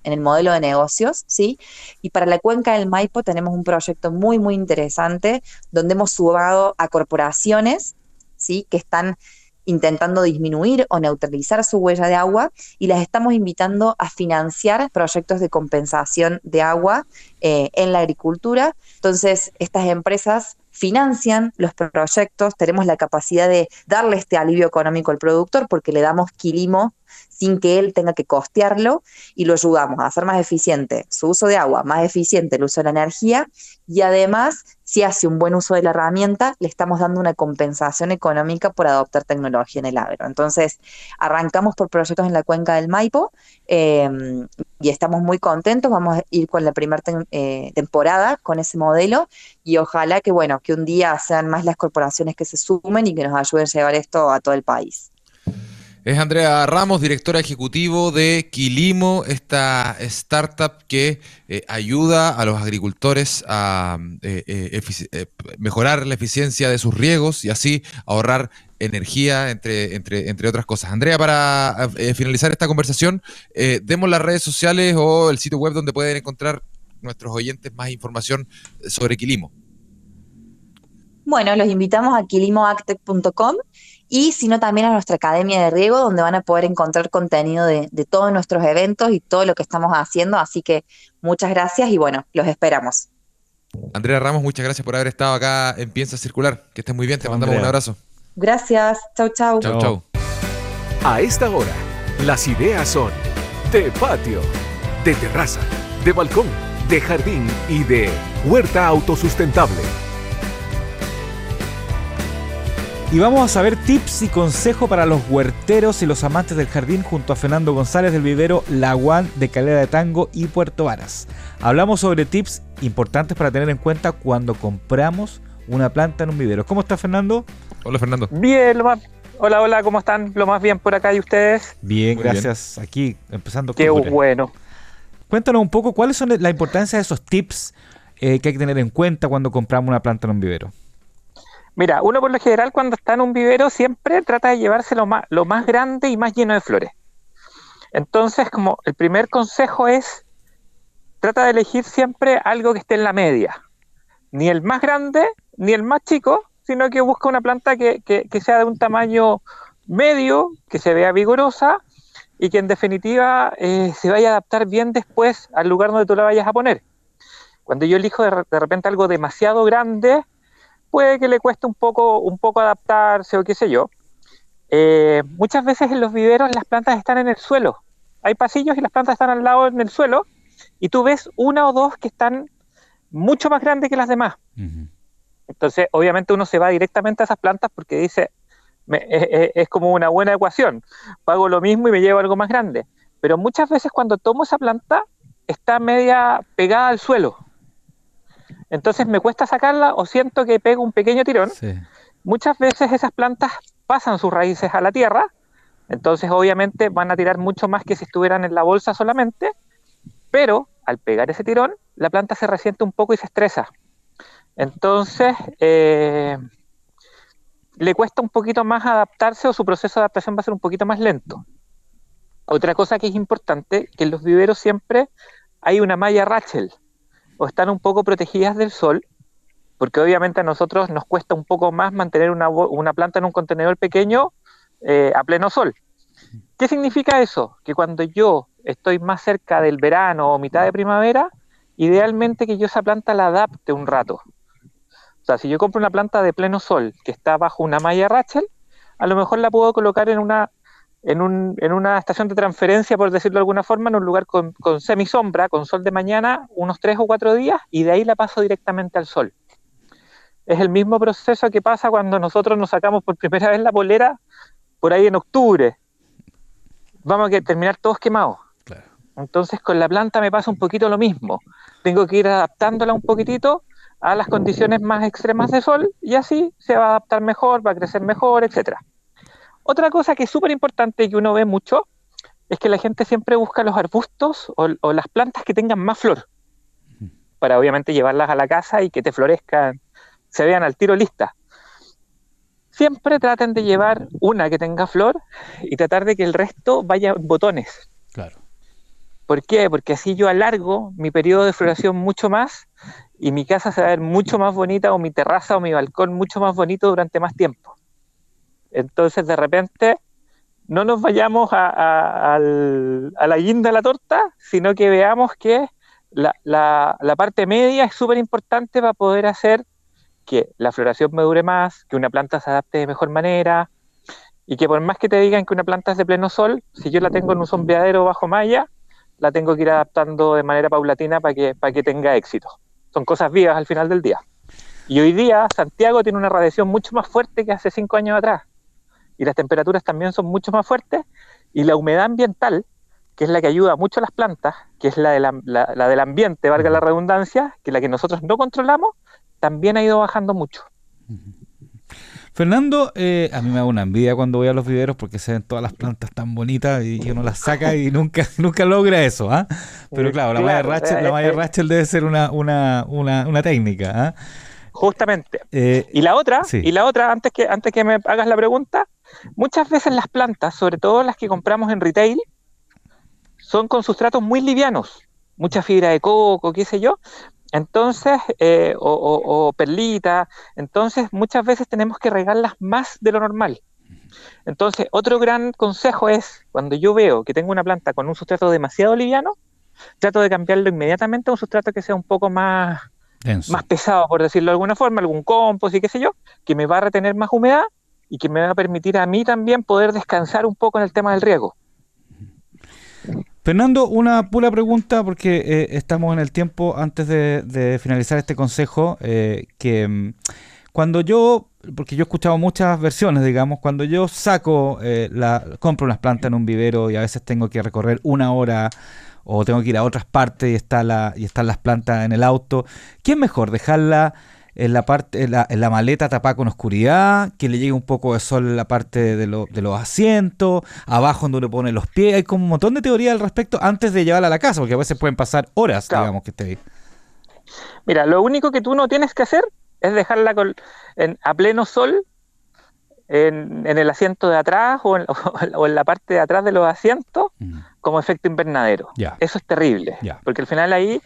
Speaker 8: en el modelo de negocios, ¿sí? Y para la cuenca del Maipo tenemos un proyecto muy, muy interesante donde hemos sumado a corporaciones, ¿sí? Que están intentando disminuir o neutralizar su huella de agua y las estamos invitando a financiar proyectos de compensación de agua eh, en la agricultura. Entonces, estas empresas financian los proyectos, tenemos la capacidad de darle este alivio económico al productor porque le damos quilimo sin que él tenga que costearlo y lo ayudamos a hacer más eficiente su uso de agua, más eficiente el uso de la energía y además, si hace un buen uso de la herramienta, le estamos dando una compensación económica por adoptar tecnología en el agro. Entonces, arrancamos por proyectos en la cuenca del Maipo eh, y estamos muy contentos. Vamos a ir con la primera temporada con ese modelo y ojalá que, bueno, que un día sean más las corporaciones que se sumen y que nos ayuden a llevar esto a todo el país.
Speaker 1: Es Andrea Ramos, directora ejecutivo de Quilimo, esta startup que eh, ayuda a los agricultores a eh, eh, eh, mejorar la eficiencia de sus riegos y así ahorrar energía, entre, entre, entre otras cosas. Andrea, para eh, finalizar esta conversación, eh, demos las redes sociales o el sitio web donde pueden encontrar nuestros oyentes más información sobre Quilimo.
Speaker 8: Bueno, los invitamos a quilimoactec.com y sino también a nuestra Academia de Riego, donde van a poder encontrar contenido de, de todos nuestros eventos y todo lo que estamos haciendo. Así que muchas gracias y bueno, los esperamos.
Speaker 1: Andrea Ramos, muchas gracias por haber estado acá en Piensa Circular. Que estés muy bien, te mandamos un abrazo.
Speaker 8: Gracias. Chau, chau.
Speaker 1: Chau,
Speaker 2: Chao.
Speaker 1: chau.
Speaker 3: A esta hora, las ideas son de patio, de terraza, de balcón, de jardín y de huerta autosustentable.
Speaker 2: Y vamos a saber tips y consejos para los huerteros y los amantes del jardín junto a Fernando González del vivero Laguán de Calera de Tango y Puerto Varas. Hablamos sobre tips importantes para tener en cuenta cuando compramos una planta en un vivero. ¿Cómo está Fernando?
Speaker 1: Hola, Fernando.
Speaker 9: Bien, lo más... Hola, hola, ¿cómo están? Lo más bien por acá y ustedes.
Speaker 2: Bien,
Speaker 1: Muy
Speaker 2: gracias. Aquí empezando
Speaker 9: Qué
Speaker 2: octubre.
Speaker 9: bueno.
Speaker 2: Cuéntanos un poco cuáles son la importancia de esos tips eh, que hay que tener en cuenta cuando compramos una planta en un vivero.
Speaker 9: Mira, uno por lo general cuando está en un vivero siempre trata de llevarse lo más, lo más grande y más lleno de flores. Entonces, como el primer consejo es, trata de elegir siempre algo que esté en la media. Ni el más grande, ni el más chico, sino que busca una planta que, que- que sea de un tamaño medio, que se vea vigorosa y que en definitiva eh, se vaya a adaptar bien después al lugar donde tú la vayas a poner. Cuando yo elijo de, de repente algo demasiado grande, puede que le cueste un poco, un poco adaptarse o qué sé yo. Eh, muchas veces en los viveros las plantas están en el suelo. Hay pasillos y las plantas están al lado en el suelo y tú ves una o dos que están mucho más grandes que las demás. Entonces, obviamente uno se va directamente a esas plantas porque dice, me- es, es- es como una buena ecuación. Pago lo mismo y me llevo algo más grande. pero muchas veces cuando tomo esa planta está media pegada al suelo. Entonces me cuesta sacarla o siento que pego un pequeño tirón.
Speaker 2: Sí.
Speaker 9: Muchas veces esas plantas pasan sus raíces a la tierra, entonces obviamente van a tirar mucho más que si estuvieran en la bolsa solamente, pero al pegar ese tirón, la planta se resiente un poco y se estresa. Entonces, eh, le cuesta un poquito más adaptarse o su proceso de adaptación va a ser un poquito más lento. Otra cosa que es importante, que en los viveros siempre hay una malla Rachel, o están un poco protegidas del sol, porque obviamente a nosotros nos cuesta un poco más mantener una, una planta en un contenedor pequeño eh, a pleno sol. ¿Qué significa eso? Que cuando yo estoy más cerca del verano o mitad de primavera, idealmente que yo esa planta la adapte un rato. Sea, si yo compro una planta de pleno sol que está bajo una malla Rachel, a lo mejor la puedo colocar en una, en un- en una estación de transferencia, por decirlo de alguna forma, en un lugar con, con semisombra, con sol de mañana, unos tres o cuatro días, y de ahí la paso directamente al sol. Es el mismo proceso que pasa cuando nosotros nos sacamos por primera vez la polera por ahí en octubre. Vamos a terminar todos quemados.
Speaker 2: Claro.
Speaker 9: Entonces con la planta me pasa un poquito lo mismo. Tengo que ir adaptándola un poquitito a las condiciones más extremas de sol y así se va a adaptar mejor, va a crecer mejor, etcétera. Otra cosa que es súper importante y que uno ve mucho es que la gente siempre busca los arbustos o, o las plantas que tengan más flor para obviamente llevarlas a la casa y que te florezcan, se vean al tiro listas. Siempre traten de llevar una que tenga flor y tratar de que el resto vaya en botones.
Speaker 2: Claro.
Speaker 9: ¿Por qué? Porque así yo alargo mi periodo de floración mucho más y mi casa se va a ver mucho más bonita o mi terraza o mi balcón mucho más bonito durante más tiempo. Entonces de repente no nos vayamos a, la guinda de la torta, sino que veamos que la, parte media es súper importante para poder hacer que la floración me dure más, que una planta se adapte de mejor manera y que por más que te digan que una planta es de pleno sol, si yo la tengo en un sombreadero bajo malla, la tengo que ir adaptando de manera paulatina para que tenga éxito. Son cosas vivas al final del día. Y hoy día Santiago tiene una radiación mucho más fuerte que hace cinco años atrás. Y las temperaturas también son mucho más fuertes. Y la humedad ambiental, que es la que ayuda mucho a las plantas, que es la, de la, la- del ambiente, valga la redundancia, que es la que nosotros no controlamos, también ha ido bajando mucho.
Speaker 2: Fernando, eh, a mí me da una envidia cuando voy a los viveros porque se ven todas las plantas tan bonitas y y uno las saca y nunca, nunca logra eso, ¿ah? Pero claro, la malla
Speaker 9: claro,
Speaker 2: Rachel, la
Speaker 9: eh,
Speaker 2: malla
Speaker 9: eh.
Speaker 2: Rachel debe ser una, una, una, una técnica, ¿ah?
Speaker 9: Justamente.
Speaker 2: Eh,
Speaker 9: Y la otra,
Speaker 2: Sí.
Speaker 9: y la otra, antes que, antes que me hagas la pregunta, muchas veces las plantas, sobre todo las que compramos en retail, son con sustratos muy livianos, mucha fibra de coco, qué sé yo, entonces, eh, o, o- o perlita, entonces muchas veces tenemos que regarlas más de lo normal. Entonces, otro gran consejo es, cuando yo veo que tengo una planta con un sustrato demasiado liviano, trato de cambiarlo inmediatamente a un sustrato que sea un poco más,
Speaker 2: denso.
Speaker 9: más pesado, por decirlo de alguna forma, algún compost y qué sé yo, que me va a retener más humedad y que me va a permitir a mí también poder descansar un poco en el tema del riego.
Speaker 2: Fernando, una pura pregunta porque eh, estamos en el tiempo antes de, finalizar este consejo, eh, que mm, cuando yo, porque yo he escuchado muchas versiones, digamos, cuando yo saco, eh, la, compro unas plantas en un vivero y a veces tengo que recorrer una hora o tengo que ir a otras partes y, está y están las plantas en el auto, ¿qué es mejor? ¿Dejarla en la parte en la, en la maleta tapada con oscuridad, que le llegue un poco de sol en la parte de, lo- de los asientos, abajo donde uno pone los pies. Hay como un montón de teoría al respecto antes de llevarla a la casa, porque a veces pueden pasar horas,
Speaker 9: Claro.
Speaker 2: digamos, que esté ahí.
Speaker 9: Mira, lo único que tú no tienes que hacer es dejarla con- en- a pleno sol en, en el asiento de atrás o en, o en la parte de atrás de los asientos
Speaker 2: Mm,
Speaker 9: como efecto invernadero. Eso es terrible, porque al final ahí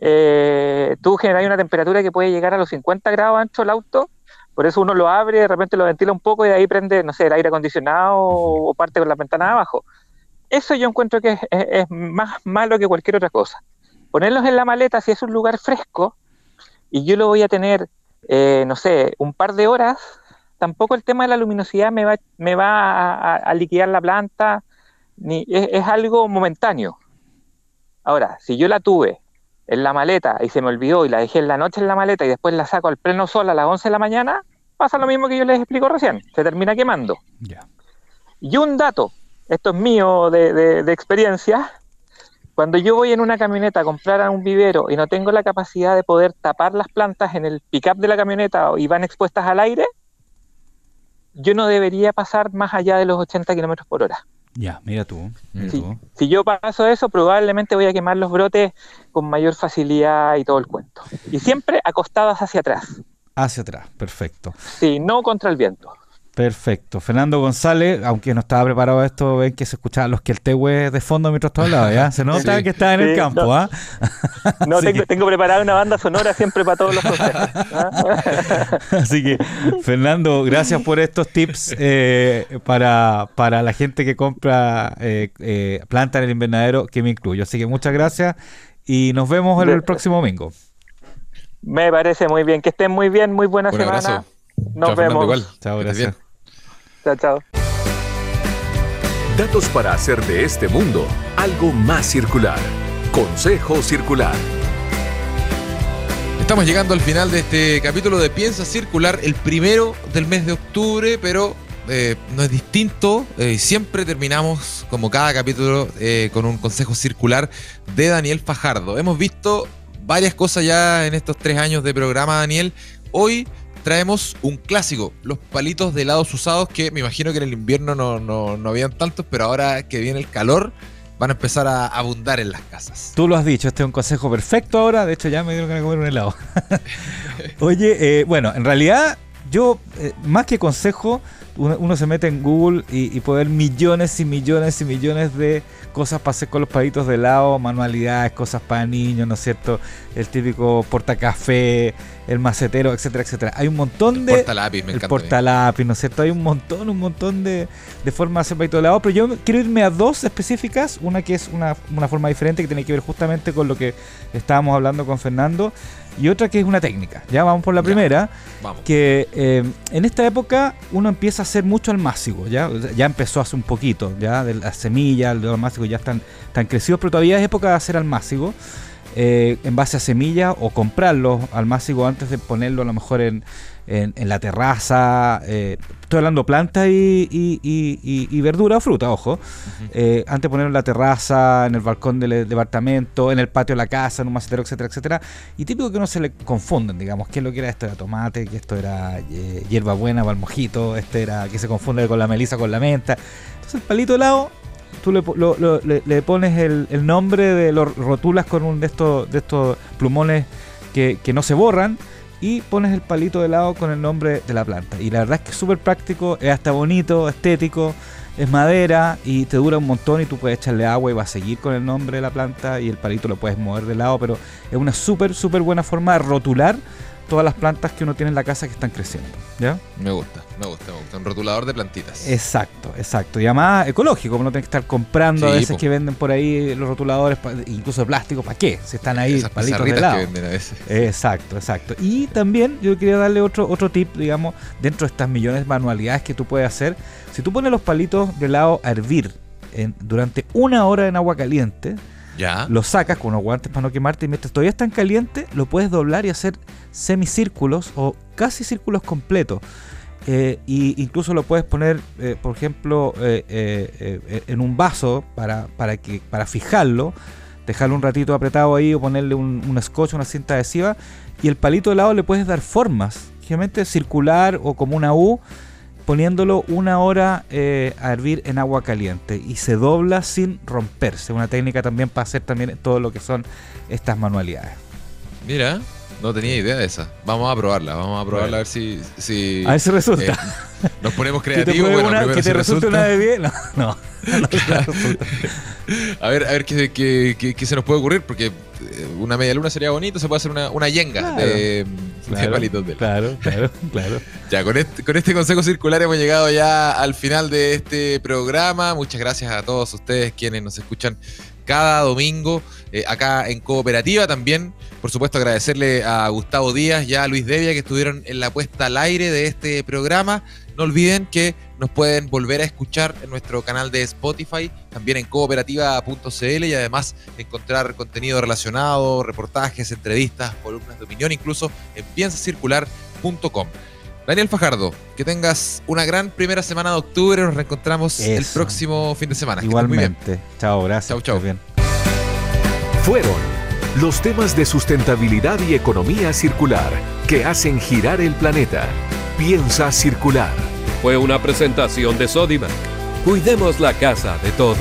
Speaker 9: eh, tú generas una temperatura que puede llegar a los 50 grados ancho el auto, por eso uno lo abre, de repente lo ventila un poco y de ahí prende, no sé, el aire acondicionado o parte con la ventana abajo. Eso yo encuentro que es, es- es más malo que cualquier otra cosa. Ponerlos en la maleta si es un lugar fresco y yo lo voy a tener, eh, no sé, un par de horas, tampoco el tema de la luminosidad me va, me va a, a- a liquidar la planta, ni es, es algo momentáneo. Ahora, si yo la tuve en la maleta y se me olvidó y la dejé en la noche en la maleta y después la saco al pleno sol a las 11 de la mañana, pasa lo mismo que yo les explico recién, se termina quemando. Y un dato esto es mío de, de- de experiencia, cuando yo voy en una camioneta a comprar a un vivero y no tengo la capacidad de poder tapar las plantas en el pickup de la camioneta y van expuestas al aire, yo no debería pasar más allá de los 80 kilómetros por hora.
Speaker 2: Ya, mira tú. mira
Speaker 9: Sí.
Speaker 2: tú.
Speaker 9: Si yo paso eso, probablemente voy a quemar los brotes con mayor facilidad y todo el cuento. Y siempre acostadas hacia atrás,
Speaker 2: Hacia atrás, perfecto.
Speaker 9: sí, no contra el viento.
Speaker 2: Perfecto. Fernando González, aunque no estaba preparado esto, ven que se escuchaban los que el tehue de fondo mientras tú hablabas, ¿ya? Se nota
Speaker 1: Sí.
Speaker 2: que está en el campo,
Speaker 9: no.
Speaker 2: ¿ah?
Speaker 9: No, tengo,
Speaker 2: que-
Speaker 9: tengo preparada una banda sonora siempre para todos los consejos. ¿ah?
Speaker 2: Así que, Fernando, gracias por estos tips eh, para, para la gente que compra eh, eh, planta en el invernadero, que me incluyo. Así que muchas gracias y nos vemos el, el próximo domingo.
Speaker 9: Me parece muy bien. Que estén muy bien, muy buena
Speaker 1: Un
Speaker 9: semana.
Speaker 1: abrazo.
Speaker 9: Nos
Speaker 1: Chao,
Speaker 9: vemos.
Speaker 1: igual.
Speaker 2: Chao, gracias.
Speaker 9: Chao, chao.
Speaker 3: Datos para hacer de este mundo algo más circular. Consejo Circular.
Speaker 1: Estamos llegando al final de este capítulo de Piensa Circular, el primero del mes de octubre, pero eh, no es distinto. eh, siempre terminamos, como cada capítulo, eh, con un consejo circular de Daniel Fajardo. Hemos visto varias cosas ya en estos tres años de programa, Daniel. Hoy traemos un clásico, los palitos de helados usados, que me imagino que en el invierno no, no, no habían tantos, pero ahora que viene el calor, van a empezar a abundar en las casas.
Speaker 2: Tú lo has dicho, este es un consejo perfecto ahora. De hecho, ya me dieron ganas de comer un helado. Oye, eh, bueno, en realidad, yo, eh, más que consejo, uno, uno se mete en Google y, y puede ver millones y millones y millones de cosas para hacer con los palitos de helado, manualidades, cosas para niños, ¿no es cierto? El típico portacafé, el macetero, etcétera, etcétera. Hay un montón de.
Speaker 1: Porta lápiz, me
Speaker 2: el
Speaker 1: encanta.
Speaker 2: portalápiz, ¿no es cierto? Hay un montón, un montón de, de formas de hacer palito de helado, pero yo quiero irme a dos específicas, una que es una, una forma diferente que tiene que ver justamente con lo que estábamos hablando con Fernando, y otra que es una técnica. Ya vamos por la
Speaker 1: Ya.
Speaker 2: primera,
Speaker 1: Vamos.
Speaker 2: que eh, en esta época uno empieza a hacer mucho almácigo, ya, ya empezó hace un poquito, ya de las semillas, los almácigos ya están, están crecidos, pero todavía es época de hacer almácigo. Eh, en base a semillas o comprarlos almácigo antes de ponerlo a lo mejor en, en, en la terraza. eh, estoy hablando plantas y, y, y- verdura o fruta, ojo. Eh, antes de ponerlo en la terraza, en el balcón del departamento, en el patio de la casa, en un macetero, etcétera, etcétera. Y típico que no se le confunden, digamos, qué es lo que era esto era tomate, que esto era eh, hierba buena para el mojito, este era que se confunde con la melisa, con la menta. Entonces el palito de helado, tú le, lo- lo- le- pones el, el nombre de los rotulas con un de estos, de estos plumones que, que no se borran y pones el palito de helado con el nombre de la planta. Y la verdad es que es súper práctico, es hasta bonito, estético, es madera y te dura un montón y tú puedes echarle agua y va a seguir con el nombre de la planta y el palito lo puedes mover de lado, pero es una súper, súper buena forma de rotular todas las plantas que uno tiene en la casa que están creciendo. ¿Ya?
Speaker 1: Me gusta, me gusta, me gusta. Un rotulador de plantitas.
Speaker 2: Exacto, exacto. Y además ecológico, como no tienes que estar comprando a veces
Speaker 1: po.
Speaker 2: que venden por ahí los rotuladores, incluso de plástico, ¿para qué? Si están ahí
Speaker 1: Esas
Speaker 2: palitos de
Speaker 1: pizarritas
Speaker 2: helado.
Speaker 1: que venden a veces.
Speaker 2: Exacto, exacto. Y también yo quería darle otro, otro tip, digamos, dentro de estas millones de manualidades que tú puedes hacer. Si tú pones los palitos de helado a hervir en- durante una hora en agua caliente, Los sacas con unos guantes para no quemarte y mientras todavía están calientes, lo puedes doblar y hacer semicírculos o casi círculos completos. Eh, y incluso lo puedes poner, eh, por ejemplo, eh, eh, en un vaso para, para, que, para fijarlo, dejarlo un ratito apretado ahí o ponerle un, un scotch, una cinta adhesiva. Y el palito de helado le puedes dar formas, generalmente circular o como una U, poniéndolo una hora eh, a hervir en agua caliente y se dobla sin romperse. Una técnica también para hacer también todo lo que son estas manualidades.
Speaker 1: Mira, no tenía idea de esa. Vamos a probarla, vamos a probarla a ver si. si
Speaker 2: A ver si resulta.
Speaker 1: eh, nos ponemos
Speaker 2: que te,
Speaker 1: creativos. bueno,
Speaker 2: una-
Speaker 1: primero
Speaker 2: que te resulte
Speaker 1: resulta.
Speaker 2: una de bien. No, no. no te resulta.
Speaker 1: A ver, a ver qué, qué- qué- qué se nos puede ocurrir, porque una media luna sería bonito, se puede hacer una, una yenga
Speaker 2: Claro.
Speaker 1: de, de
Speaker 2: Claro,
Speaker 1: palitos de
Speaker 2: claro, claro, claro.
Speaker 1: Ya, con este, con este consejo circular hemos llegado ya al final de este programa. Muchas gracias a todos ustedes quienes nos escuchan cada domingo eh, acá en Cooperativa. También, por supuesto, agradecerle a Gustavo Díaz y a Luis Devia que estuvieron en la puesta al aire de este programa. No olviden que nos pueden volver a escuchar en nuestro canal de Spotify, también en cooperativa.cl y además encontrar contenido relacionado, reportajes, entrevistas, columnas de opinión, incluso en piensacircular.com. Daniel Fajardo, que tengas una gran primera semana de octubre. Nos reencontramos el próximo fin de semana.
Speaker 2: Igualmente. Chao, gracias.
Speaker 1: Chau, chau.
Speaker 2: estés bien.
Speaker 3: Fueron los temas de sustentabilidad y economía circular que hacen girar el planeta. Piensa circular.
Speaker 10: Fue una presentación de Sodimac. Cuidemos la casa de todos.